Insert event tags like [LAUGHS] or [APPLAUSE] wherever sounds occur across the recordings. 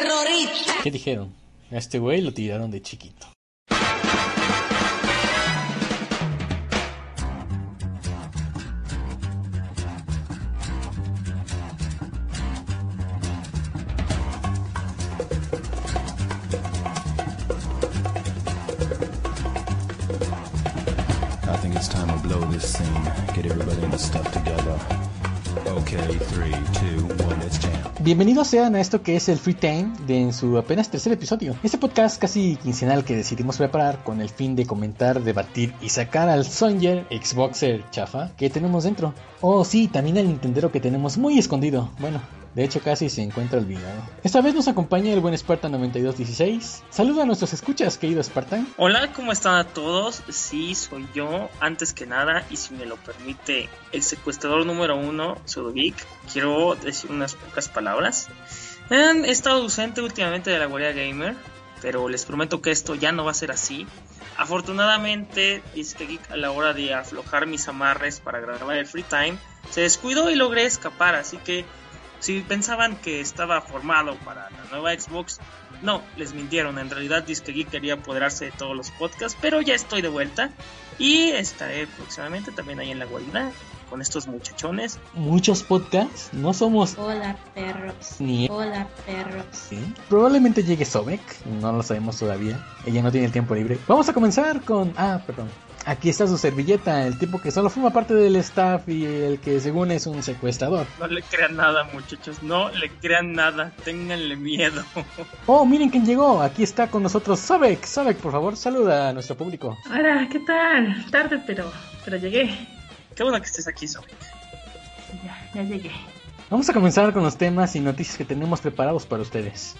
terrorista. ¿Qué dijeron? A este güey lo tiraron de chiquito. I think it's time to blow this scene. Get everybody in the stuff together. Okay, three, two, one, let's jam. Bienvenidos sean a esto que es el Free Time de en su apenas tercer episodio. Este podcast casi quincenal que decidimos preparar con el fin de comentar, debatir y sacar al Songer Xboxer chafa que tenemos dentro. Oh sí, también el Nintendero que tenemos muy escondido. Bueno, de hecho casi se encuentra olvidado. Esta vez nos acompaña el buen Spartan 9216. Saluda a nuestros escuchas, querido Spartan. Hola, ¿cómo están a todos? Sí, soy yo, antes que nada, y si me lo permite, el secuestrador número uno, Geek. Quiero decir unas pocas palabras. He estado ausente últimamente de la guardia gamer, pero les prometo que esto ya no va a ser así. Afortunadamente, Geek a la hora de aflojar mis amarres para grabar el free time, se descuidó y logré escapar, así que si pensaban que estaba formado para la nueva Xbox, no, les mintieron. En realidad Disque Geek quería apoderarse de todos los podcasts, pero ya estoy de vuelta y estaré próximamente también ahí en la guarida con estos muchachones. Muchos podcasts, no somos Hola perros. ni... Hola perros. ¿Sí? Probablemente llegue Sobek, no lo sabemos todavía. Ella no tiene el tiempo libre. Vamos a comenzar con... Ah, perdón. Aquí está su servilleta, el tipo que solo forma parte del staff y el que según es un secuestrador. No le crean nada, muchachos, no le crean nada, ténganle miedo. [LAUGHS] Oh, miren quién llegó, aquí está con nosotros Sobek. Sobek, por favor, saluda a nuestro público. Hola, ¿qué tal? Tarde, pero, pero llegué. Qué bueno que estés aquí, Sobek. Ya, ya llegué. Vamos a comenzar con los temas y noticias que tenemos preparados para ustedes.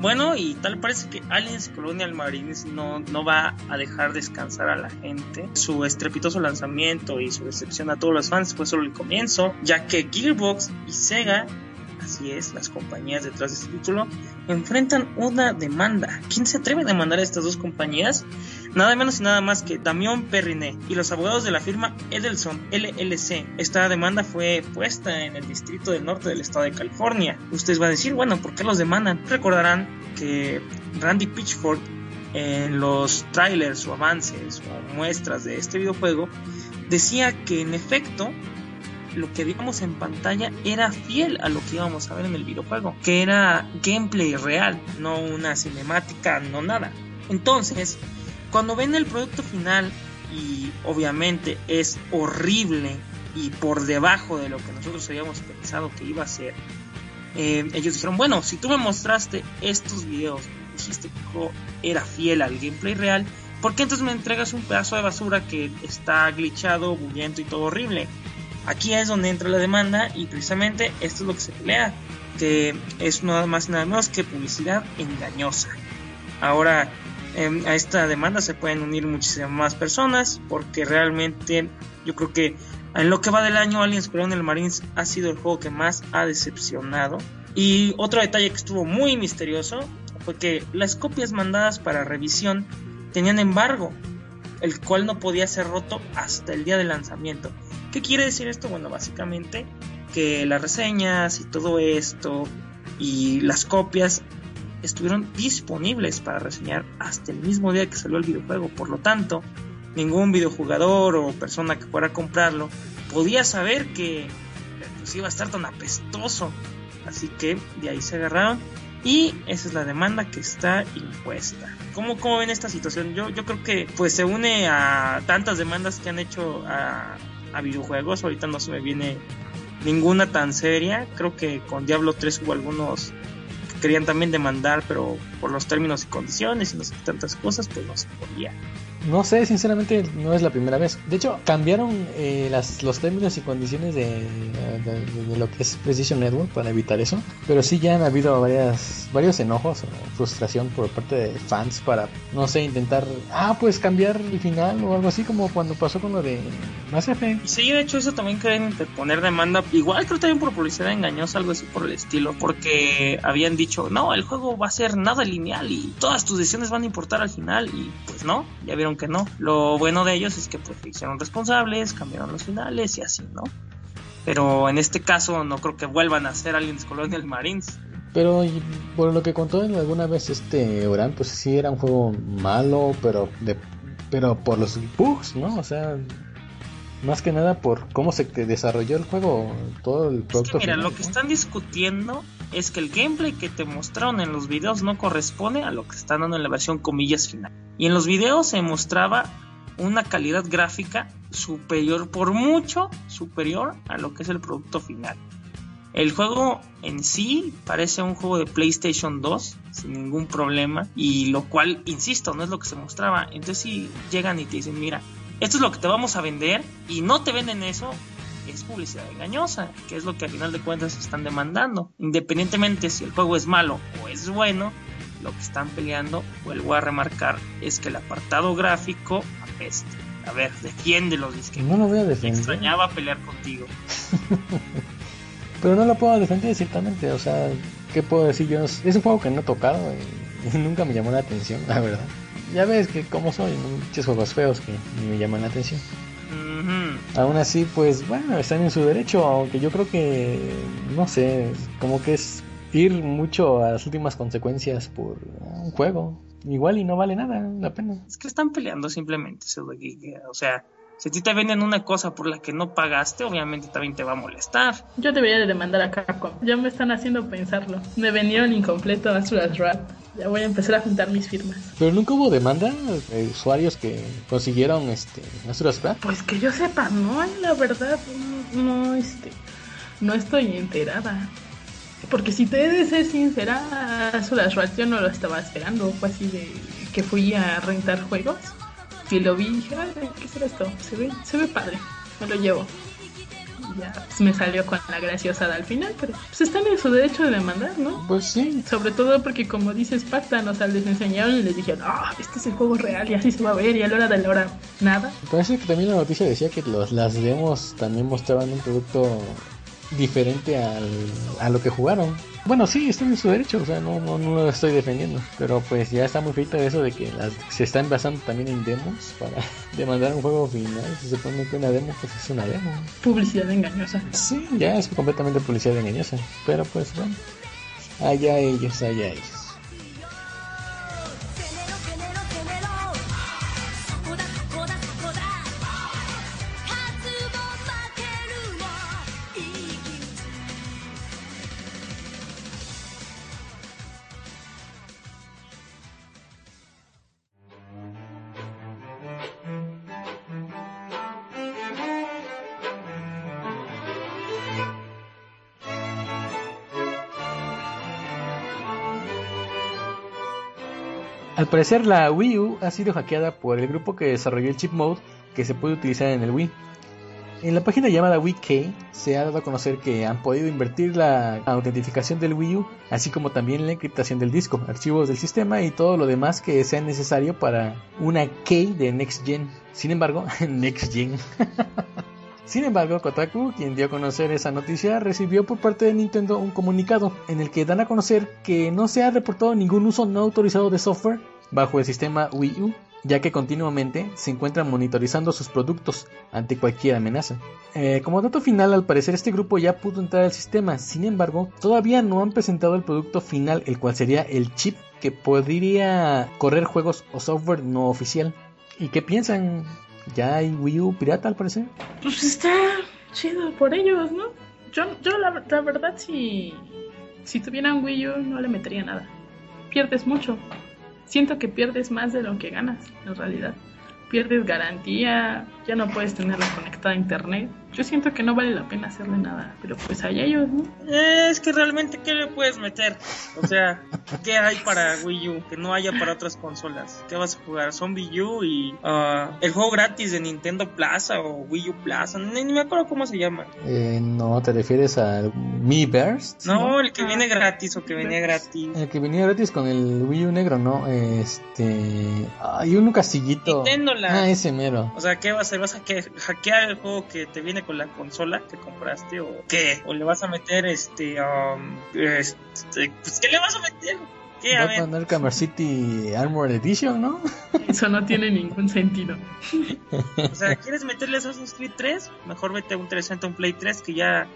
Bueno, y tal parece que Aliens Colonial Marines no, no va a dejar descansar a la gente. Su estrepitoso lanzamiento y su decepción a todos los fans fue solo el comienzo, ya que Gearbox y Sega, así es, las compañías detrás de este título, enfrentan una demanda. ¿Quién se atreve a demandar a estas dos compañías? Nada menos y nada más que Damión Perriné y los abogados de la firma Edelson LLC. Esta demanda fue puesta en el distrito del norte del estado de California. Ustedes van a decir, bueno, ¿por qué los demandan? Recordarán que Randy Pitchford en los trailers o avances o muestras de este videojuego decía que en efecto lo que vimos en pantalla era fiel a lo que íbamos a ver en el videojuego, que era gameplay real, no una cinemática, no nada. Entonces, cuando ven el producto final y obviamente es horrible y por debajo de lo que nosotros habíamos pensado que iba a ser, eh, ellos dijeron, bueno, si tú me mostraste estos videos, dijiste que era fiel al gameplay real, ¿por qué entonces me entregas un pedazo de basura que está glitchado, bullento y todo horrible? Aquí es donde entra la demanda y precisamente esto es lo que se pelea, que es nada más y nada menos que publicidad engañosa. Ahora, eh, a esta demanda se pueden unir muchísimas más personas porque realmente yo creo que en lo que va del año Aliens Colonial Marines ha sido el juego que más ha decepcionado. Y otro detalle que estuvo muy misterioso fue que las copias mandadas para revisión tenían embargo, el cual no podía ser roto hasta el día del lanzamiento. ¿Qué quiere decir esto? Bueno, básicamente que las reseñas y todo esto y las copias estuvieron disponibles para reseñar hasta el mismo día que salió el videojuego. Por lo tanto, ningún videojugador o persona que fuera a comprarlo podía saber que pues, iba a estar tan apestoso. Así que de ahí se agarraron y esa es la demanda que está impuesta. ¿Cómo, cómo ven esta situación? Yo, yo creo que pues se une a tantas demandas que han hecho a, a videojuegos. Ahorita no se me viene ninguna tan seria. Creo que con Diablo 3 hubo algunos querían también demandar, pero por los términos y condiciones y no sé tantas cosas, pues no se podía. No sé, sinceramente no es la primera vez. De hecho, cambiaron eh, las, los términos y condiciones de, de- de lo que es Precision Network para evitar eso. Pero sí ya han habido varias, varios enojos o frustración por parte de fans para, no sé, intentar, ah, pues cambiar el final o algo así como cuando pasó con lo de Mass Effect. Sí, de hecho eso también quieren interponer demanda, igual creo también por publicidad engañosa, algo así por el estilo, porque habían dicho, no, el juego va a ser nada lineal y todas tus decisiones van a importar al final y pues no, ya vieron que no. Lo bueno de ellos es que pues hicieron responsables, cambiaron los finales y así, ¿no? Pero en este caso no creo que vuelvan a ser Aliens Colonial Marines. Pero por lo que contó alguna vez este Oran, pues sí era un juego malo, pero de, pero por los bugs, ¿no? O sea, más que nada por cómo se desarrolló el juego, todo el Es que producto. mira, final, lo que ¿no? están discutiendo es que el gameplay que te mostraron en los videos no corresponde a lo que están dando en la versión comillas final. Y en los videos se mostraba una calidad gráfica superior, por mucho superior a lo que es el producto final. El juego en sí parece un juego de PlayStation 2 sin ningún problema y lo cual, insisto, no es lo que se mostraba. Entonces si llegan y te dicen, mira, esto es lo que te vamos a vender y no te venden eso, es publicidad engañosa, que es lo que al final de cuentas están demandando. Independientemente si el juego es malo o es bueno, lo que están peleando, vuelvo a remarcar, es que el apartado gráfico apesta. A ver, defiéndelo, disque. No lo voy a Me defender. extrañaba pelear contigo. [LAUGHS] Pero no lo puedo defender ciertamente, o sea, ¿qué puedo decir yo? Es un juego que no he tocado y, y nunca me llamó la atención, la verdad. Ya ves que como soy, muchos juegos feos que ni me llaman la atención. Ujú. Aún así, pues bueno, están en su derecho, aunque yo creo que, no sé, como que es ir mucho a las últimas consecuencias por un juego. Igual y no vale nada la pena. Es que están peleando simplemente. O sea, si a ti te venden una cosa por la que no pagaste, obviamente también te va a molestar. Yo debería de demandar a Capcom. Ya me están haciendo pensarlo. Me vendieron incompleto Astral Rap. Ya voy a empezar a juntar mis firmas. Pero nunca hubo demanda de usuarios que consiguieron este Wrath. Pues que yo sepa, no, la verdad, no, este, no estoy enterada. Porque si te he de ser sincera, Rap yo no lo estaba esperando. Fue así de que fui a rentar juegos y lo vi y dije, "Ay, ¿qué será esto? Se ve, se ve padre, me lo llevo. Y ya pues, me salió con la graciosada al final, pero pues están en su derecho de demandar, ¿no? Pues sí, Sobre todo porque como dices pactan, o sea, les enseñaron y les dijeron, ah, este es el juego real y así se va a ver y a la hora de la hora, nada. parece que también la noticia decía que los, las demos también mostraban un producto diferente al, a lo que jugaron. Bueno, sí, están en su derecho, o sea, no, no, no lo estoy defendiendo. Pero pues ya está muy feito eso de que las, se están basando también en demos para [LAUGHS] demandar un juego final. Se supone que una demo pues es una demo. Publicidad engañosa. Sí, ya es completamente publicidad engañosa. Pero pues bueno, allá ellos, allá ellos. Al parecer la Wii U ha sido hackeada por el grupo que desarrolló el chip mode que se puede utilizar en el Wii. En la página llamada WiiK se ha dado a conocer que han podido invertir la autentificación del Wii U, así como también la encriptación del disco, archivos del sistema y todo lo demás que sea necesario para una key de Next Gen. Sin embargo, [LAUGHS] Next Gen. [LAUGHS] Sin embargo, Kotaku, quien dio a conocer esa noticia, recibió por parte de Nintendo un comunicado en el que dan a conocer que no se ha reportado ningún uso no autorizado de software bajo el sistema Wii U, ya que continuamente se encuentran monitorizando sus productos ante cualquier amenaza. Eh, como dato final, al parecer este grupo ya pudo entrar al sistema, sin embargo, todavía no han presentado el producto final, el cual sería el chip que podría correr juegos o software no oficial. ¿Y qué piensan? ¿Ya hay Wii U pirata al parecer? Pues está chido por ellos, ¿no? Yo, yo la, verdad, si, si tuviera un Wii U, no le metería nada. Pierdes mucho. Siento que pierdes más de lo que ganas, en realidad. Pierdes garantía, ya no puedes tenerla conectada a internet. Yo siento que no vale la pena hacerle nada, pero pues allá ellos, ¿no? Eh, Es que realmente, ¿qué le puedes meter? O sea, ¿qué hay para Wii U que no haya para otras consolas? ¿Qué vas a jugar? Zombie U y ah, el juego gratis de Nintendo Plaza o Wii U Plaza. Ni, ni me acuerdo cómo se llama. Eh, no, ¿te refieres al Mi Burst? No, el que viene gratis o que venía gratis. El que venía gratis con el Wii U negro, ¿no? Este... Hay uno castillito. Nintendo Land. Ah, ese mero. O sea, ¿qué vas a hacer? ¿Vas a que- hackear el juego que te viene con la consola que compraste o qué? ¿O le vas a meter este, um, este pues qué le vas a meter? ¿Qué? A Va a ver, poner Camera City Armor Edition, ¿no? [LAUGHS] Eso no tiene ningún sentido. o sea, ¿quieres meterle Assassin's Creed 3? Mejor vete a un 360, un Play 3 que ya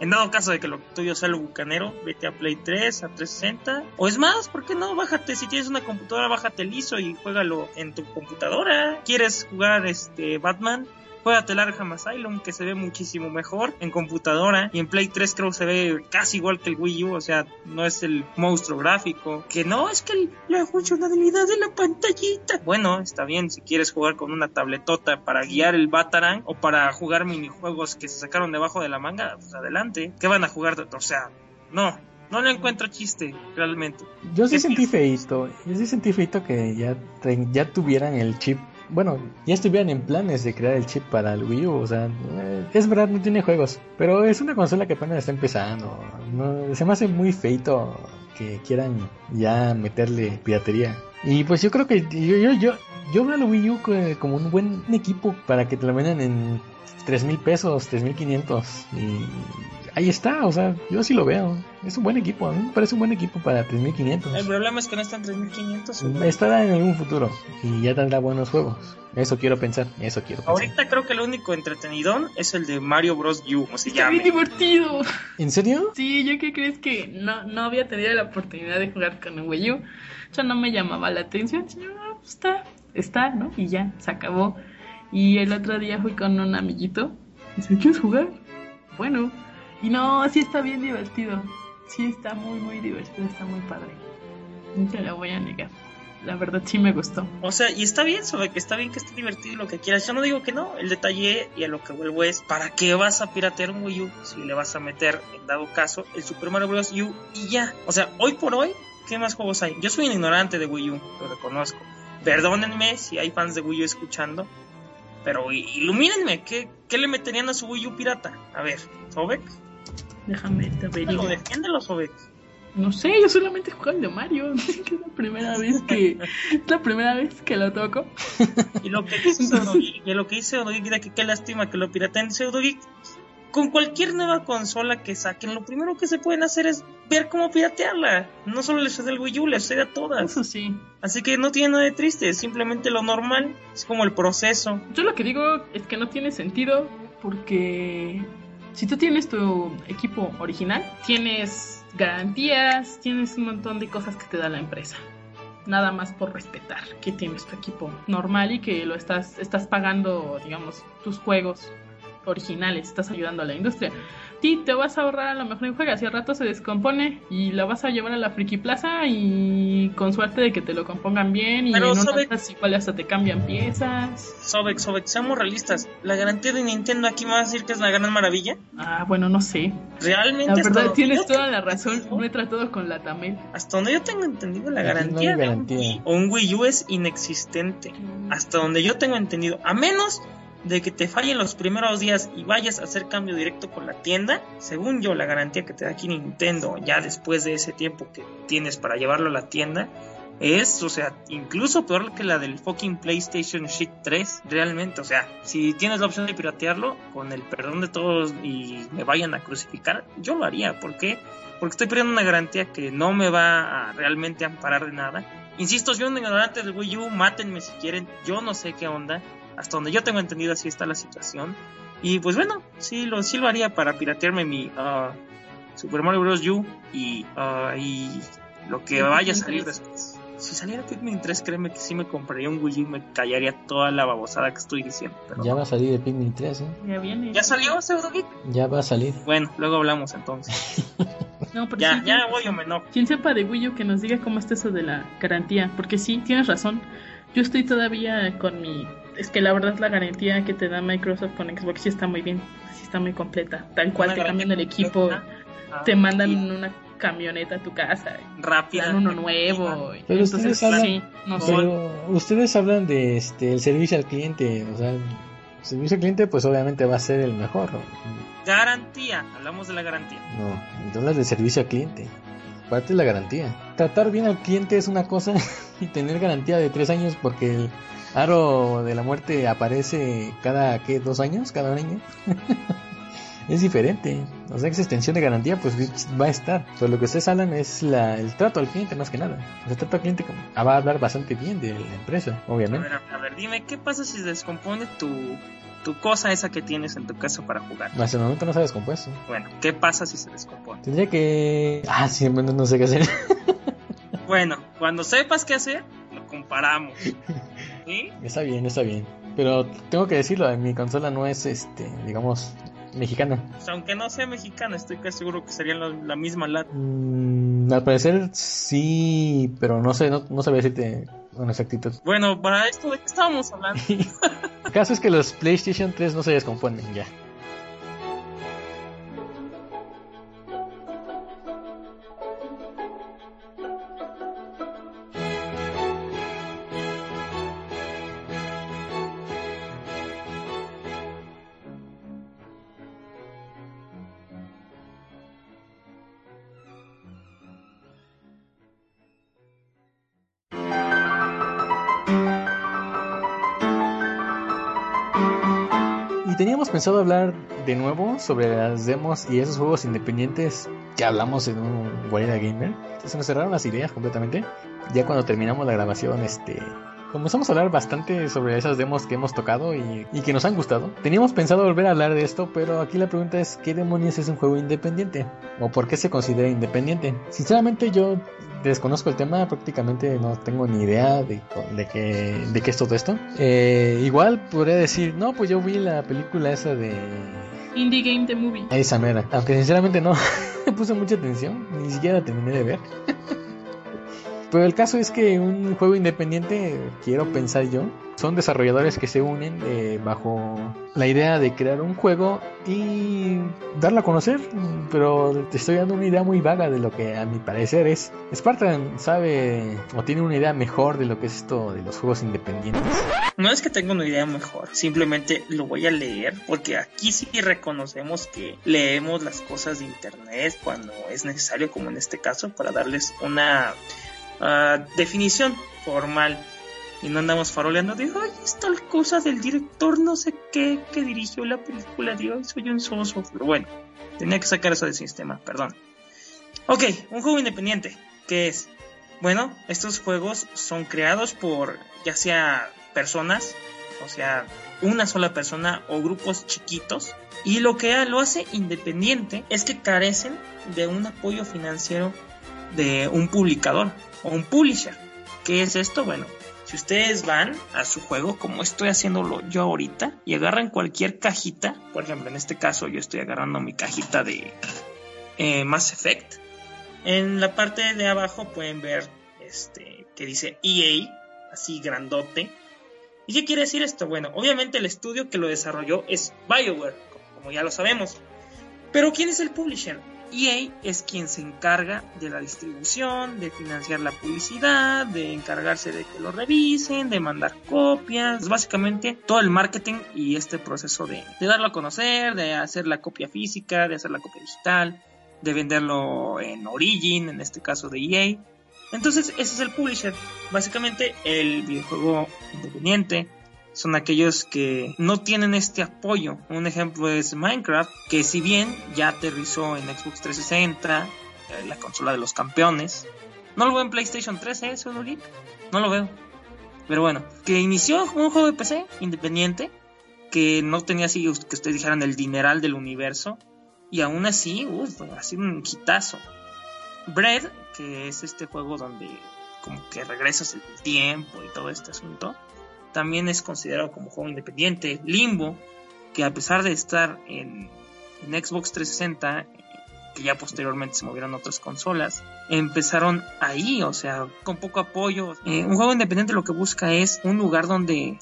en dado caso de que lo tuyo sea lo bucanero, vete a Play 3, a 360. O es más, ¿por qué no? Bájate, si tienes una computadora, bájate el ISO y juégalo en tu computadora. ¿Quieres jugar este Batman? Juégate el Arkham Asylum, que se ve muchísimo mejor en computadora. Y en Play 3 creo que se ve casi igual que el Wii U, o sea, no es el monstruo gráfico. Que no, es que la funcionalidad de la pantallita. Bueno, está bien, si quieres jugar con una tabletota para guiar el Batarang o para jugar minijuegos que se sacaron debajo de la manga, pues adelante. ¿Qué van a jugar? O sea, no. No le encuentro chiste, realmente. Yo sí sentí feito. Yo sí sentí feito que ya, ya tuvieran el chip. Bueno, ya estuvieran en planes de crear el chip para el Wii U. O sea, eh, es verdad, no tiene juegos. Pero es una consola que apenas está empezando. No, se me hace muy feito que quieran ya meterle piratería. Y pues yo creo que yo, yo, yo, yo veo al Wii U co- como un buen equipo para que te lo vendan en tres mil pesos, tres mil quinientos. Y ahí está, o sea, yo sí lo veo. Es un buen equipo, a mí me parece un buen equipo para 3500. El problema es que no está en 3500. Estará en algún futuro y ya tendrá buenos juegos. Eso quiero pensar, eso quiero pensar. Ahorita creo que el único entretenidón es el de Mario Bros. U, como se Está llame. divertido. ¿En serio? Sí, ¿yo qué crees que no, no había tenido la oportunidad de jugar con el Wii U? Ya no me llamaba la atención. Yo, ah, pues está, está, ¿no? Y ya, se acabó. Y el otro día fui con un amiguito. Y dice, ¿quieres jugar? Bueno. Y no, sí está bien divertido. Sí está muy, muy divertido, está muy padre. No te lo voy a negar. La verdad sí me gustó. O sea, y está bien, sobre que está bien que esté divertido y lo que quieras. Yo no digo que no. El detalle y a lo que vuelvo es, ¿para qué vas a piratear un Wii U si le vas a meter, en dado caso, el Super Mario Bros. U y ya? O sea, hoy por hoy, ¿qué más juegos hay? Yo soy ignorante de Wii U, lo reconozco. Perdónenme si hay fans de Wii U escuchando, pero ilumínenme, ¿qué, qué le meterían a su Wii U pirata? A ver, Sobek, Déjame te lo averiguo. defiéndelo, Sobek. No sé, yo solamente juego el de Mario. [LAUGHS] es la primera vez que. Es la primera vez que lo toco. Y lo que dice [LAUGHS] Pseudogeek, y lo que dice Pseudogeek, que qué lástima que lo pirateen Pseudogeek. Con cualquier nueva consola que saquen, lo primero que se pueden hacer es ver cómo piratearla. No solo le sucede al Wii U, le sucede a todas. Eso sí. Así que no tiene nada de triste, simplemente lo normal, es como el proceso. Yo lo que digo es que no tiene sentido porque si tú tienes tu equipo original, tienes garantías, tienes un montón de cosas que te da la empresa. Nada más por respetar que tienes tu equipo normal y que lo estás, estás pagando, digamos, tus juegos originales, estás ayudando a la industria. Sí, te vas a ahorrar a lo mejor en juego, si al rato se descompone y la vas a llevar a la Friki Plaza y con suerte de que te lo compongan bien y Pero, en unas igual hasta te cambian piezas. Sobek, Sobek, seamos realistas. La garantía de Nintendo aquí me va a decir que es la gran maravilla. Ah, bueno, no sé. Realmente, La verdad, tienes toda la razón. No he tratado con la Tamel. Hasta donde yo tengo entendido, la garantía, hay de un garantía. Wii o un Wii U es inexistente. Hasta donde yo tengo entendido. A menos de que te fallen los primeros días y vayas a hacer cambio directo con la tienda, según yo, la garantía que te da aquí Nintendo, ya después de ese tiempo que tienes para llevarlo a la tienda, es, o sea, incluso peor que la del fucking PlayStation Shit 3, realmente. O sea, si tienes la opción de piratearlo, con el perdón de todos y me vayan a crucificar, yo lo haría. ¿Por qué? Porque estoy pidiendo una garantía que no me va a realmente amparar de nada. Insisto, soy un ignorante del Wii U, mátenme si quieren, yo no sé qué onda. Hasta donde yo tengo entendido así está la situación. Y pues bueno, sí lo, sí lo haría para piratearme mi ah, Super Mario Bros. U y, ah, y lo que vaya a salir 3. después. Si saliera Pikmin 3, créeme que sí me compraría un Wii U y me callaría toda la babosada que estoy diciendo. Pero Ya va a salir el Pikmin 3, ¿eh? Ya viene. ¿Ya salió Pseudo Geek? Ya va a salir. Bueno, luego hablamos entonces. [LAUGHS] No, pero Ya, sí, ya voy o me. Quien sepa de Wii U que nos diga cómo está eso de la garantía. Porque sí, tienes razón. Yo estoy todavía con mi Es que la verdad la garantía que te da Microsoft con Xbox sí está muy bien, sí está muy completa. Tal cual Una te cambian el equipo, completa. te mandan Y una camioneta a tu casa, rápida. dan uno nuevo. y Pero entonces ustedes hablan- sí, no sé. Pero ustedes hablan de este el servicio al cliente, o sea, el servicio al cliente pues obviamente va a ser el mejor. Garantía, hablamos de la garantía. No, hablas de servicio al cliente. Parte de la garantía. Tratar bien al cliente es una cosa [LAUGHS] y tener garantía de tres años porque el aro de la muerte aparece cada, ¿qué? ¿Dos años? ¿Cada año? [LAUGHS] es diferente. O sea, que esa extensión de garantía pues va a estar. Pero lo que ustedes hablan es la, el trato al cliente más que nada. El trato al cliente ah, va a hablar bastante bien de la empresa, A obviamente. ver, a ver, dime, ¿qué pasa si se descompone tu, tu cosa esa que tienes en tu casa para jugar? Hasta el momento no se ha descompuesto. Bueno, ¿qué pasa si se descompone? Tendría que... Ah, sí, bueno, no sé qué hacer. [LAUGHS] Bueno, cuando sepas qué hacer, comparamos. [LAUGHS] ¿Sí? Está bien, está bien. Pero tengo que decirlo, mi consola no es, este, digamos, mexicana. Pues, aunque no sea mexicana, estoy casi seguro que sería la, la misma lata. Mm, al parecer sí, pero no sé, no, no sabía decirte con exactitud. Bueno, para esto, ¿de qué estábamos hablando? [LAUGHS] El caso es que los PlayStation 3 no se descomponen ya. Pensado hablar de nuevo sobre las demos y esos juegos independientes que hablamos en un Guarida Gamer. Se nos cerraron las ideas completamente. Ya cuando terminamos la grabación, este, comenzamos a hablar bastante sobre esas demos que hemos tocado y, y que nos han gustado. Teníamos pensado volver a hablar de esto, pero aquí la pregunta es, ¿qué demonios es un juego independiente? ¿O por qué se considera independiente? Sinceramente yo desconozco el tema, prácticamente no tengo ni idea de, de, qué, de qué es todo esto. Eh, igual podría decir, no, pues yo vi la película esa de... Indie Game The Movie. Esa mera. Aunque sinceramente no [LAUGHS] puse mucha atención, ni siquiera terminé de ver. [LAUGHS] Pero el caso es que un juego independiente, quiero pensar yo, son desarrolladores que se unen eh, bajo la idea de crear un juego y darlo a conocer. Pero te estoy dando una idea muy vaga de lo que a mi parecer es. Spartan sabe o tiene una idea mejor de lo que es esto de los juegos independientes. No es que tenga una idea mejor, simplemente lo voy a leer porque aquí sí reconocemos que leemos las cosas de internet cuando es necesario, como en este caso, para darles una definición formal y no andamos faroleando de ay, es tal cosa del director no sé qué que dirigió la película de hoy, soy un soso. Pero bueno, tenía que sacar eso del sistema, perdón. Ok, un juego independiente, ¿qué es? Bueno, estos juegos son creados por ya sea personas, o sea, una sola persona o grupos chiquitos. Y lo que lo hace independiente es que carecen de un apoyo financiero de un publicador o un publisher. ¿Qué es esto? Bueno, si ustedes van a su juego, como estoy haciéndolo yo ahorita, y agarran cualquier cajita, por ejemplo, en este caso yo estoy agarrando mi cajita de eh, Mass Effect, en la parte de abajo pueden ver este que dice EA, así grandote. ¿Y qué quiere decir esto? Bueno, obviamente el estudio que lo desarrolló es BioWare, como ya lo sabemos. Pero ¿quién es el publisher? EA es quien se encarga de la distribución, de financiar la publicidad, de encargarse de que lo revisen, de mandar copias, básicamente todo el marketing y este proceso de, de darlo a conocer, de hacer la copia física, de hacer la copia digital, de venderlo en Origin, en este caso de EA. Entonces ese es el publisher. Básicamente el videojuego independiente son aquellos que no tienen este apoyo. Un ejemplo es Minecraft, que si bien ya aterrizó en Xbox 360, eh, la consola de los campeones, no lo veo en PlayStation 3, ¿eh? ¿Eso No lo veo. Pero bueno, que inició un juego de PC independiente, que no tenía así que ustedes dijeran el dineral del universo, y aún así, uff, ha sido un hitazo. Bread, que es este juego donde como que regresas el tiempo y todo este asunto, también es considerado como juego independiente. Limbo, que a pesar de estar en, Xbox 360, que ya posteriormente se movieron a otras consolas, empezaron ahí, o sea, con poco apoyo. Eh, un juego independiente lo que busca es un lugar donde,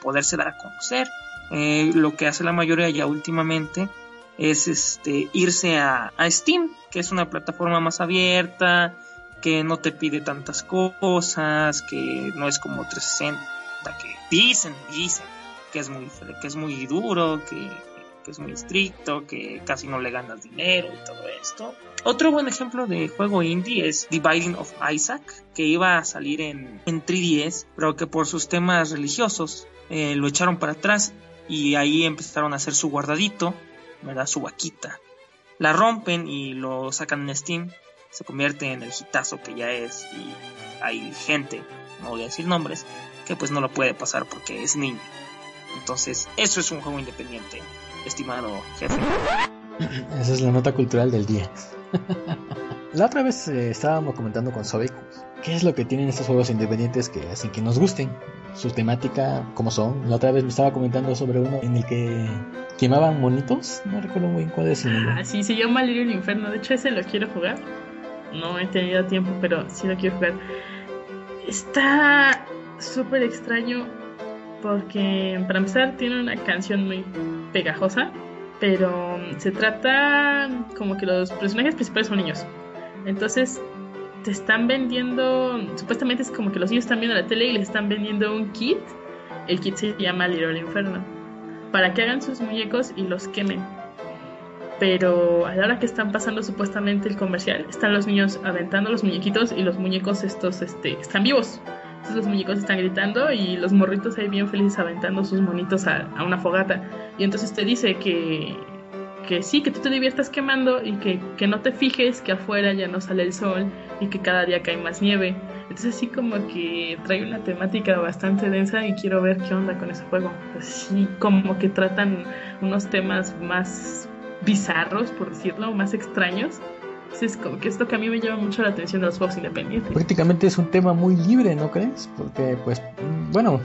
poderse dar a conocer. Eh, lo que hace la mayoría ya últimamente es este irse a, a Steam, que es una plataforma más abierta, que no te pide tantas cosas, que no es como 360, que dicen, dicen que es muy, que es muy duro, que, que es muy estricto, que casi no le ganas dinero y todo esto. Otro buen ejemplo de juego indie es Dividing of Isaac, que iba a salir en, en 3DS, pero que por sus temas religiosos eh, lo echaron para atrás y ahí empezaron a hacer su guardadito, ¿verdad? Su vaquita. La rompen y lo sacan en Steam, se convierte en el hitazo que ya es y hay gente, no voy a decir nombres, que pues no lo puede pasar porque es niño. Entonces, eso es un juego independiente, estimado jefe. Esa es la nota cultural del día. la otra vez eh, estábamos comentando con Sobek qué es lo que tienen estos juegos independientes que hacen que nos gusten. Su temática, cómo son. La otra vez me estaba comentando sobre uno en el que quemaban monitos. No recuerdo muy bien cuál es el nombre. Ah, sí, se llama Little Inferno. De hecho, ese lo quiero jugar. No he tenido tiempo, pero sí lo quiero jugar. Está súper extraño porque, para empezar, tiene una canción muy pegajosa. Pero mm, se trata como que los personajes principales son niños. Entonces te están vendiendo, supuestamente es como que los niños están viendo la tele y les están vendiendo un kit. El kit se llama Little Inferno. Para que hagan sus muñecos y los quemen. Pero a la hora que están pasando supuestamente el comercial, están los niños aventando los muñequitos y los muñecos estos este, están vivos. Entonces los muñecos están gritando y los morritos ahí bien felices aventando sus monitos a, una fogata. Y entonces te dice que, que sí, que tú te diviertas quemando y que, que, no te fijes que afuera ya no sale el sol y que cada día cae más nieve. Entonces así como que trae una temática bastante densa y quiero ver qué onda con ese juego. Así como que tratan unos temas más bizarros, por decirlo, más extraños. Entonces como que esto que a mí me llama mucho la atención de los juegos independientes. Prácticamente es un tema muy libre, ¿no crees? Porque pues, bueno,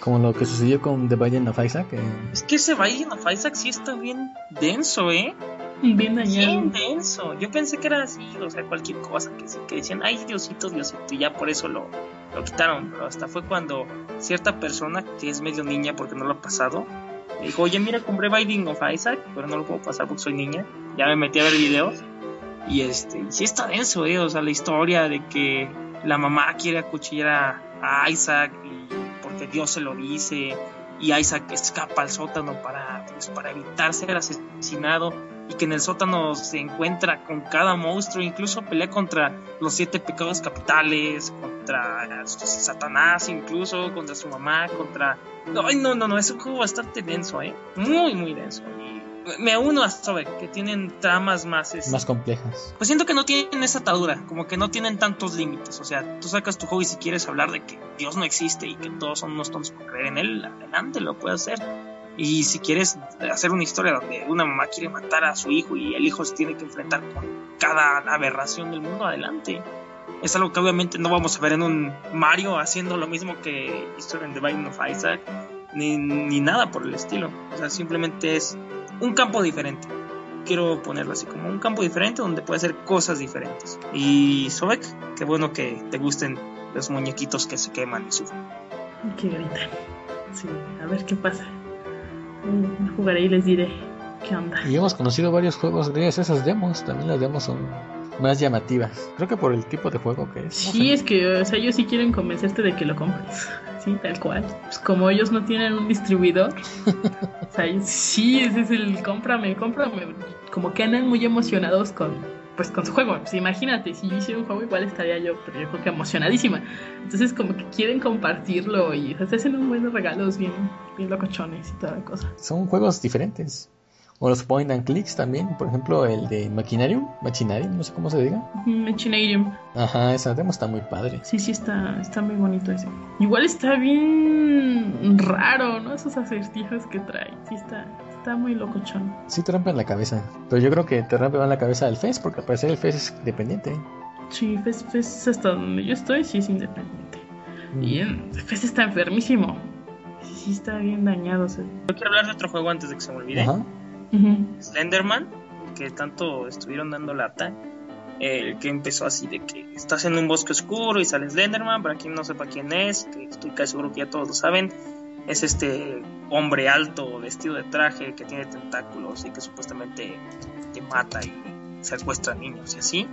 como lo que sucedió con The Binding of Isaac. Eh. Es que ese Binding of Isaac sí está bien denso, ¿eh? Bien dañado. Bien denso. Yo pensé que era así, o sea, cualquier cosa que, que decían, ay, Diosito, Diosito, y ya por eso lo, lo quitaron. Pero hasta fue cuando cierta persona, que es medio niña porque no lo ha pasado, me dijo, oye, mira, compré Binding of Isaac, pero no lo puedo pasar porque soy niña. Ya me metí a ver videos. Y este, sí está denso, ¿eh? O sea, la historia de que la mamá quiere acuchillar a, Isaac porque Dios se lo dice y Isaac escapa al sótano para, pues, para evitar ser asesinado y que en el sótano se encuentra con cada monstruo, incluso pelea contra los siete pecados capitales, contra Satanás incluso, contra su mamá, contra... Ay, no, no, no, es un juego bastante denso, ¿eh? Muy, muy denso. Me uno a Sobek, que tienen tramas más... Este, Más complejas. pues siento que no tienen esa atadura, como que no tienen tantos límites. O sea, tú sacas tu juego y si quieres hablar de que Dios no existe y que todos son unos tontos por creer en él, adelante, lo puedes hacer. Y si quieres hacer una historia donde una mamá quiere matar a su hijo y el hijo se tiene que enfrentar con cada aberración del mundo, adelante. Es algo que obviamente no vamos a ver en un Mario haciendo lo mismo que hizo en The Binding of Isaac, ni, ni nada por el estilo. O sea, simplemente es un campo diferente quiero ponerlo así como un campo diferente donde puede hacer cosas diferentes. Y Sobek, qué bueno que te gusten los muñequitos que se queman y sufren. Que gritan. Sí, a ver qué pasa. Jugaré y les diré qué onda. Y hemos conocido varios juegos a esas demos. También las demos son más llamativas. Creo que por el tipo de juego que es. no Sí, sé. es que, o sea, ellos sí quieren convencerte de que lo compres. [LAUGHS] Sí, tal cual. Pues como ellos no tienen un distribuidor, o sea, sí, ese es el cómprame, cómprame. Como que andan muy emocionados con, pues, con su juego. Pues imagínate, si yo hiciera un juego igual estaría yo, pero yo creo que emocionadísima. Entonces como que quieren compartirlo y o sea, hacen un buenos regalos bien, bien locochones y toda la cosa. Son juegos diferentes. O los point and clicks también. Por ejemplo, el de Machinarium. Machinarium, no sé cómo se diga. Machinarium. Ajá, esa demo está muy padre. Sí, sí, está, está muy bonito ese. Igual está bien raro, ¿no? Esos acertijos que trae. Sí, está, está muy locochón. Sí te rompen la cabeza. Pero yo creo que te rompe más la cabeza el FES, porque al parecer el FES es independiente. Sí, Fez, Fez hasta donde yo estoy, sí es independiente. Mm. Y Fez está enfermísimo. Sí, sí está bien dañado. o sea. Yo quiero hablar de otro juego antes de que se me olvide. Ajá. Slenderman, que tanto estuvieron dando lata. El que empezó así de que estás en un bosque oscuro y sale Slenderman, para quien no sepa quién es, que estoy casi seguro que ya todos lo saben. es este hombre alto vestido de traje que tiene tentáculos y que supuestamente te mata y secuestra niños y así.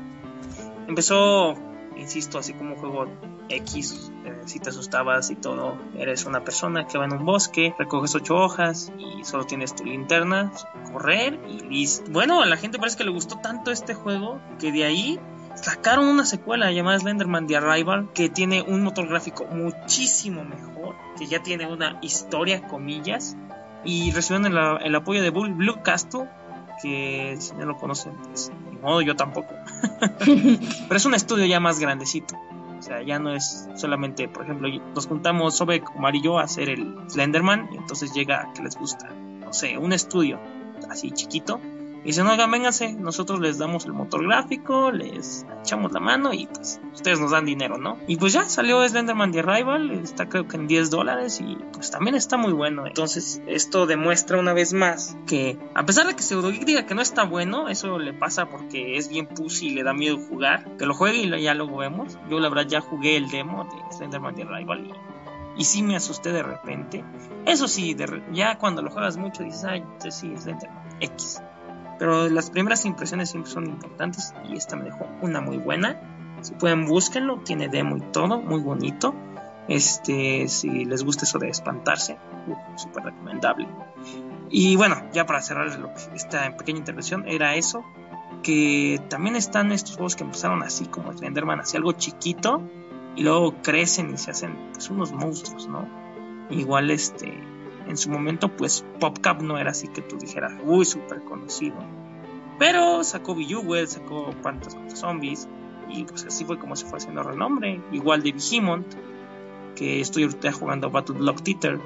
Empezó, insisto, así como juego X, eh, si te asustabas y todo, eres una persona que va en un bosque, recoges ocho hojas y solo tienes tu linterna, correr y listo. Bueno, a la gente parece que le gustó tanto este juego que de ahí sacaron una secuela llamada Slenderman The Arrival que tiene un motor gráfico muchísimo mejor, que ya tiene una historia, comillas, y recibieron el, el apoyo de Blue Castle, que si no lo conocen, pues ni modo, yo tampoco. [LAUGHS] Pero es un estudio ya más grandecito. O sea, ya no es solamente, por ejemplo, nos juntamos Sobek, Omar y yo a hacer el Slenderman, y entonces llega a que les gusta, no sé, un estudio así chiquito, y dicen, oigan, vénganse, nosotros les damos el motor gráfico, les echamos la mano y pues ustedes nos dan dinero, ¿no? Y pues ya salió Slenderman The Arrival, está creo que en 10 dólares y pues también está muy bueno. Entonces esto demuestra una vez más que a pesar de que Pseudogeek diga que no está bueno, eso le pasa porque es bien pussy y le da miedo jugar, que lo juegue y ya luego vemos. Yo la verdad ya jugué el demo de Slenderman The Arrival y, sí me asusté de repente. Eso sí, ya cuando lo juegas mucho dices, ay, sí, Slenderman X. Pero las primeras impresiones siempre son importantes y esta me dejó una muy buena. Si pueden, búsquenlo, tiene demo y todo, muy bonito. Este, si les gusta eso de espantarse, uh, súper recomendable. Y bueno, ya para cerrar esta pequeña intervención, era eso. Que también están estos juegos que empezaron así como Slenderman, así algo chiquito, y luego crecen y se hacen pues, unos monstruos, ¿no? Igual este, en su momento, pues PopCap no era así que tú dijeras, uy, súper conocido. Pero sacó Bejeweled, sacó Plantas contra Zombies, y pues así fue como se fue haciendo renombre. Igual de Behemoth, que estoy ahorita jugando Battle Block Theater,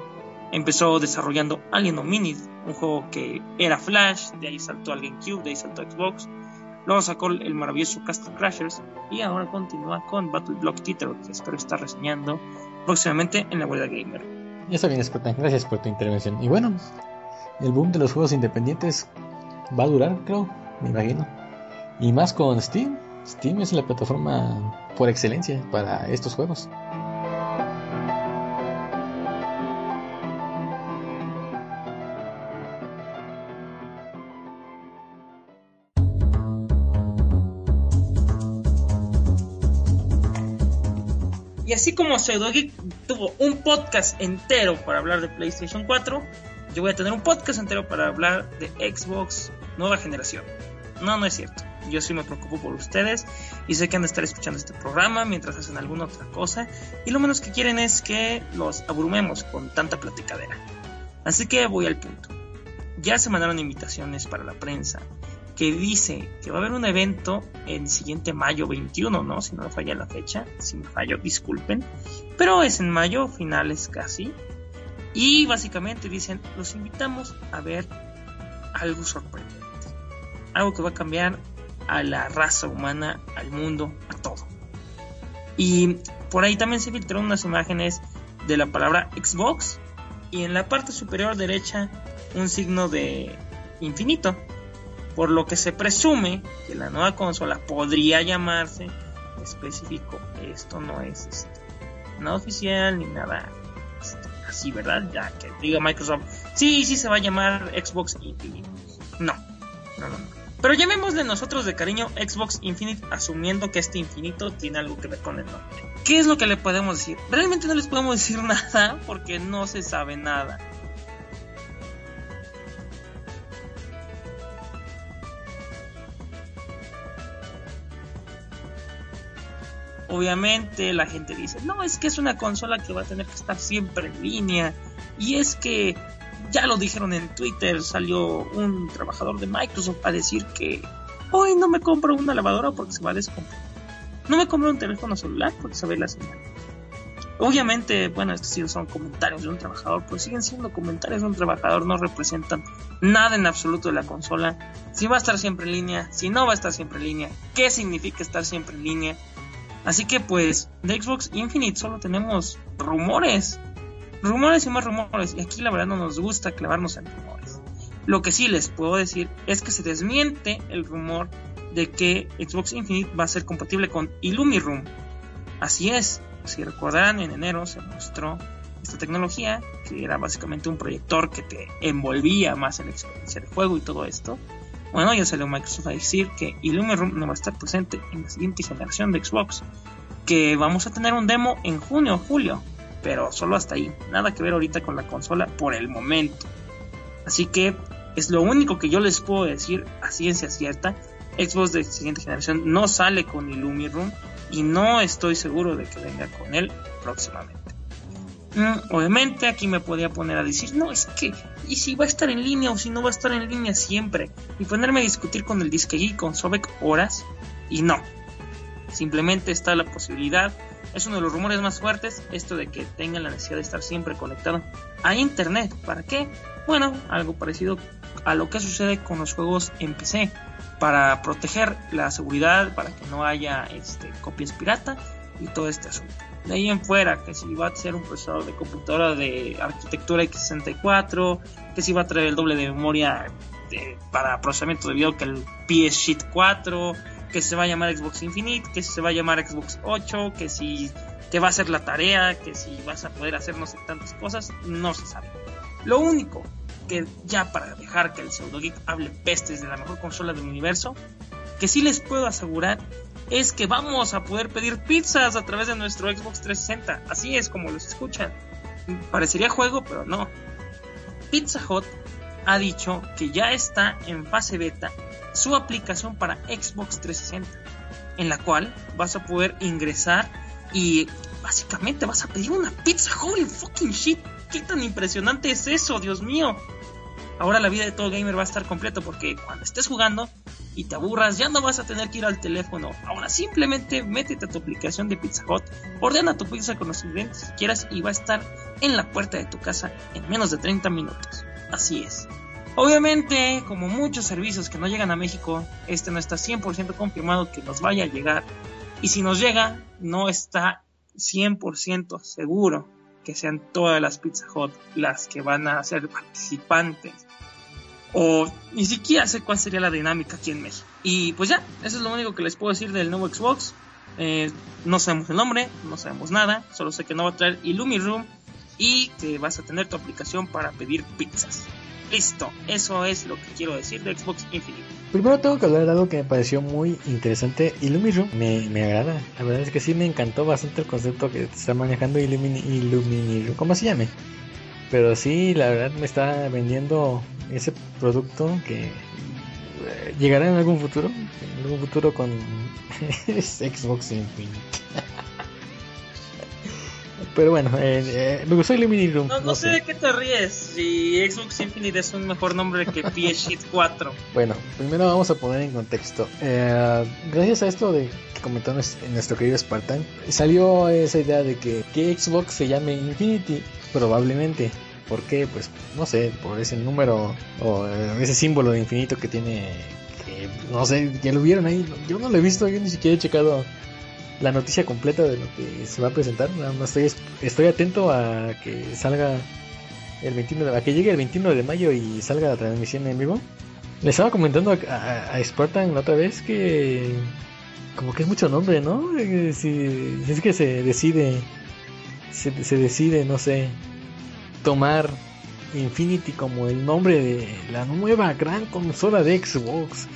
empezó desarrollando Alien Hominid, un juego que era Flash, de ahí saltó al GameCube, de ahí saltó Xbox. Luego sacó el maravilloso Castle Crashers y ahora continúa con Battle Block Theater, que espero estar reseñando próximamente en la Guardia Gamer. Está bien, Spartan. Gracias por tu intervención. Y bueno, el boom de los juegos independientes va a durar, creo, me imagino. Y más con Steam. Steam es la plataforma por excelencia para estos juegos. Y así como Pseudogeek un podcast entero para hablar de PlayStation 4, yo voy a tener un podcast entero para hablar de Xbox nueva generación. No, no es cierto. Yo sí me preocupo por ustedes y sé que han de estar escuchando este programa mientras hacen alguna otra cosa y lo menos que quieren es que los abrumemos con tanta platicadera. Así que voy al punto. Ya se mandaron invitaciones para la prensa que dice que va a haber un evento el siguiente mayo 21, ¿no? Si no me falla la fecha, si me fallo, disculpen. Pero es en mayo, finales casi. Y básicamente dicen, los invitamos a ver algo sorprendente. Algo que va a cambiar a la raza humana, al mundo, a todo. Y por ahí también se filtraron unas imágenes de la palabra Xbox y en la parte superior derecha un signo de infinito por lo que se presume que la nueva consola podría llamarse específico. Esto no es este, nada oficial ni nada este, así, ¿verdad? Ya que diga Microsoft, sí, sí se va a llamar Xbox Infinite. No, no, no. no. Pero llamémosle nosotros de cariño Xbox Infinite, asumiendo que este infinito tiene algo que ver con el nombre. ¿Qué es lo que le podemos decir? Realmente no les podemos decir [LAUGHS] nada porque no se sabe nada. Obviamente la gente dice, no, es que es una consola que va a tener que estar siempre en línea. Y es que ya lo dijeron en Twitter, salió un trabajador de Microsoft a decir que hoy no me compro una lavadora porque se va a descomponer. No me compro un teléfono celular porque se ve la señal. Obviamente, bueno, estos sí son comentarios de un trabajador, pero siguen siendo comentarios de un trabajador, no representan nada en absoluto de la consola. Si va a estar siempre en línea, si no va a estar siempre en línea, qué significa estar siempre en línea. Así que pues de Xbox Infinite solo tenemos rumores. Rumores y más rumores. Y aquí la verdad no nos gusta clavarnos en rumores. Lo que sí les puedo decir es que se desmiente el rumor de que Xbox Infinite va a ser compatible con Illumiroom. Así es. Si recordarán, en enero se mostró esta tecnología, que era básicamente un proyector que te envolvía más en la experiencia del juego y todo esto, bueno, ya salió Microsoft a decir que Illuminroom no va a estar presente en la siguiente generación de Xbox, que vamos a tener un demo en junio o julio, pero solo hasta ahí, nada que ver ahorita con la consola por el momento. Así que es lo único que yo les puedo decir a ciencia cierta. Xbox de siguiente generación no sale con Illuminroom y no estoy seguro de que venga con él próximamente. Mm, obviamente aquí me podía poner a decir, no, es que, ¿y si va a estar en línea o si no va a estar en línea siempre? Y ponerme a discutir con el Disque Geek, con Sobek horas, y no. Simplemente está la posibilidad, es uno de los rumores más fuertes, esto de que tengan la necesidad de estar siempre conectado a Internet. ¿Para qué? Bueno, algo parecido a lo que sucede con los juegos en PC, para proteger la seguridad, para que no haya este, copias pirata y todo este asunto. De ahí en fuera, que si va a ser un procesador de computadora de arquitectura x64, que si va a traer el doble de memoria de- para procesamiento de video que el PS Sheet 4, que se va a llamar Xbox Infinite, que se va a llamar Xbox 8, que si te va a hacer la tarea, que si vas a poder hacer no sé tantas cosas, no se sabe. Lo único que ya para dejar que el pseudo geek hable pestes de la mejor consola del universo, que sí les puedo asegurar es que vamos a poder pedir pizzas a través de nuestro Xbox 360. Así es como los escuchan. Parecería juego, pero no. Pizza Hut ha dicho que ya está en fase beta su aplicación para Xbox 360, en la cual vas a poder ingresar y básicamente vas a pedir una pizza. Holy fucking shit, qué tan impresionante es eso, Dios mío. Ahora la vida de todo gamer va a estar completo porque cuando estés jugando y te aburras, ya no vas a tener que ir al teléfono. Ahora simplemente métete a tu aplicación de Pizza Hut, ordena tu pizza con los ingredientes que quieras y va a estar en la puerta de tu casa en menos de 30 minutos. Así es. Obviamente, como muchos servicios que no llegan a México, este no está 100% confirmado que nos vaya a llegar. Y si nos llega, no está 100% seguro que sean todas las Pizza Hut las que van a ser participantes. O ni siquiera sé cuál sería la dinámica aquí en México. Y pues ya, eso es lo único que les puedo decir del nuevo Xbox. Eh, no sabemos el nombre, no sabemos nada, solo sé que no va a traer Illumiroom y que vas a tener tu aplicación para pedir pizzas. Listo, eso es lo que quiero decir de Xbox Infinite. Primero tengo que hablar de algo que me pareció muy interesante. Illuminroom me, me agrada. La verdad es que sí me encantó bastante el concepto que está manejando Illumini, Illuminiroom. ¿Cómo se llame? Pero sí, la verdad me está vendiendo ese producto que eh, llegará en algún futuro. En algún futuro con [LAUGHS] Xbox Infinite. [LAUGHS] Pero bueno, eh, eh, me gustó Illuminiroom. No, no sé de qué te ríes, si Xbox Infinite es un mejor nombre que PS Sheet 4. Bueno, primero vamos a poner en contexto. Eh, gracias a esto de que comentó nues- nuestro querido Spartan, salió esa idea de que, que Xbox se llame Infinity, probablemente. ¿Por qué? Pues no sé, por ese número o eh, ese símbolo de infinito que tiene. Que no sé, ya lo vieron ahí. Yo no lo he visto, yo ni siquiera he checado la noticia completa de lo que se va a presentar. Nada más estoy, estoy atento a que salga el 21 de, a que llegue el 21 de mayo y salga la transmisión en vivo. Le estaba comentando a, a- Spartan la otra vez que como que es mucho nombre, ¿no? Eh, Si, es que se decide se decide, no sé, tomar Infinity como el nombre de la nueva gran consola de Xbox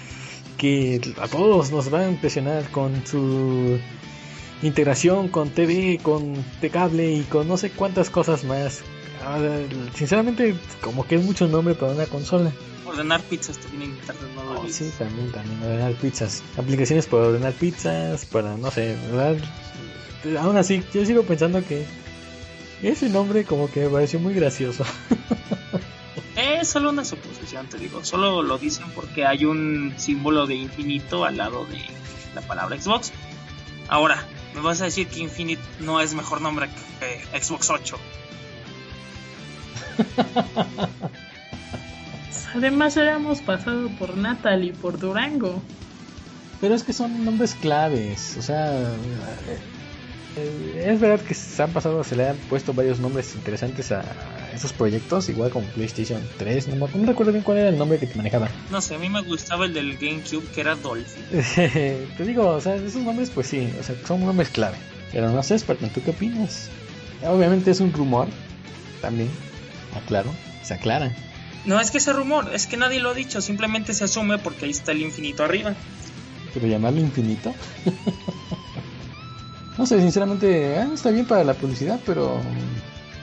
que a todos nos va a impresionar con su integración con TV, con de cable y con no sé cuántas cosas más. Ah, Sinceramente, como que es mucho nombre para una consola. Ordenar pizzas nuevo. Oh, sí, también, también ordenar pizzas. Aplicaciones para ordenar pizzas, para no sé, ¿verdad? Aún así, yo sigo pensando que ese nombre como que me pareció muy gracioso. Es [LAUGHS] solo una suposición, te digo. Solo lo dicen porque hay un símbolo de infinito al lado de la palabra Xbox. Ahora, me vas a decir que Infinite no es mejor nombre que Xbox 8. Además, habíamos pasado por Natal y por Durango. Pero es que son nombres claves, o sea, es verdad que se han pasado, se le han puesto varios nombres interesantes a esos proyectos, igual como PlayStation 3, no, me- no recuerdo bien cuál era el nombre que te manejaba. [LAUGHS] No sé, a mí me gustaba el del GameCube que era Dolphin. te digo, o sea, esos nombres pues sí, o sea, son nombres clave. Pero no sé, Spartan, ¿tú qué opinas? Obviamente es un rumor, también. Aclaro, se aclara. No es que sea rumor, es que nadie lo ha dicho, simplemente se asume porque ahí está el infinito arriba. Pero llamarlo infinito. [LAUGHS] no sé, sinceramente, ah, está bien para la publicidad, pero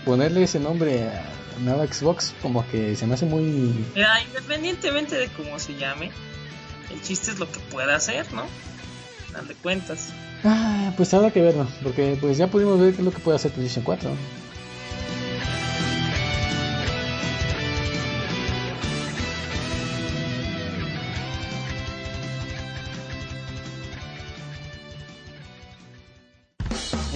ponerle ese nombre a nueva Xbox como que se me hace muy... Mira, independientemente de cómo se llame, el chiste es lo que pueda hacer, ¿no? Al de cuentas. Ah, pues habrá que verlo, porque pues ya pudimos ver qué es lo que puede hacer PlayStation 4.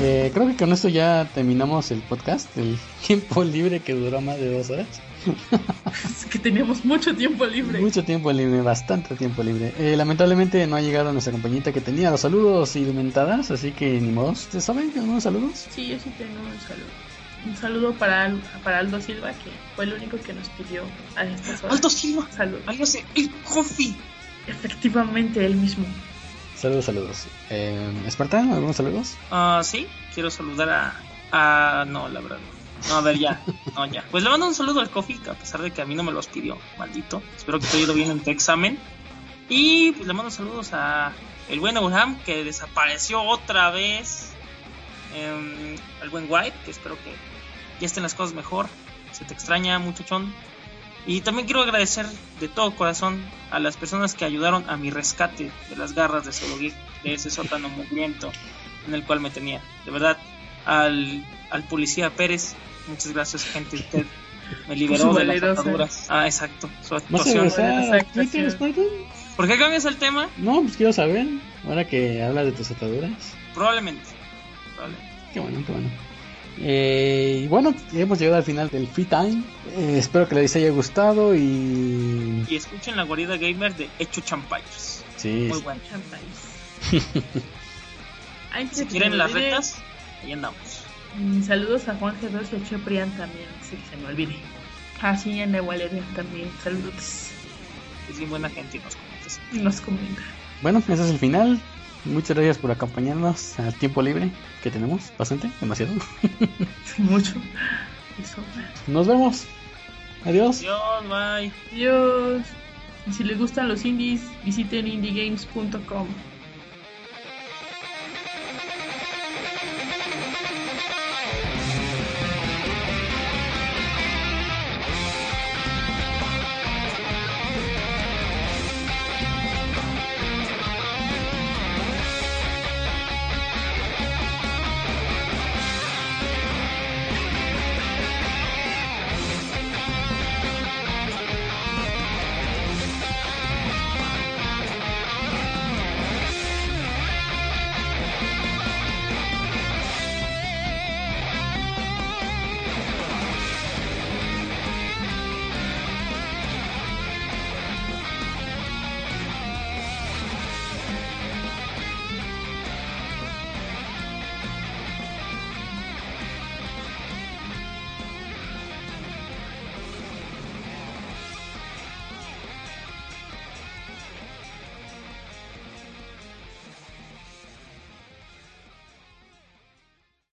Eh, creo que con esto ya terminamos el podcast, el [LAUGHS] tiempo libre que duró más de dos horas. Es que teníamos mucho tiempo libre. Mucho tiempo libre, bastante tiempo libre. Eh, lamentablemente no ha llegado nuestra compañita que tenía los saludos y mentadas, así que ni modo. ¿Ustedes saben que unos saludos? Sí, yo sí tengo un saludo. Un saludo para, para Aldo Silva, que fue el único que nos pidió a estas horas. Aldo Silva, Salud. algo así, el coffee. Efectivamente, él mismo. Saludos, saludos. Eh, ¿Espartano, algunos saludos? Ah, sí, quiero saludar a. a no, la verdad. no. A ver, ya. No, ya. Pues le mando un saludo al que a pesar de que a mí no me los pidió, maldito. Espero que te haya ido bien en tu examen. Y pues le mando saludos a el buen Abraham, que desapareció otra vez. Em, al buen White, que espero que ya estén las cosas mejor. Se te extraña, muchachón. Y también quiero agradecer de todo corazón a las personas que ayudaron a mi rescate de las garras de Solo Geek, de ese sótano mugriento en el cual me tenía. De verdad, al, al policía Pérez, muchas gracias, gente. Usted me liberó de las ataduras. Ah, exacto. Su ¿Vas a actuación. ¿Por qué cambias el tema? No, pues quiero saber. Ahora que hablas de tus ataduras. Probablemente. Probablemente. Qué bueno, qué bueno. Eh, y bueno, hemos llegado al final del Free Time. Eh, espero que les haya gustado y... Y escuchen la guarida gamer de Hecho Champayos. Sí, Muy bueno. [LAUGHS] Si quieren las olvide, retas, ahí andamos. mm, Saludos a Juan G2 y a Cheprian también, así que se me olvide. Ah, sí, Valeria también. Saludos. Es bien buena gente y nos comentas. Nos comenta. bueno, ese es el final. Muchas gracias por acompañarnos al tiempo libre que tenemos. Bastante, demasiado. [LAUGHS] Mucho. Eso. Nos vemos. Adiós. Adiós, bye. Adiós. Y si les gustan los indies, visiten indiegames.com.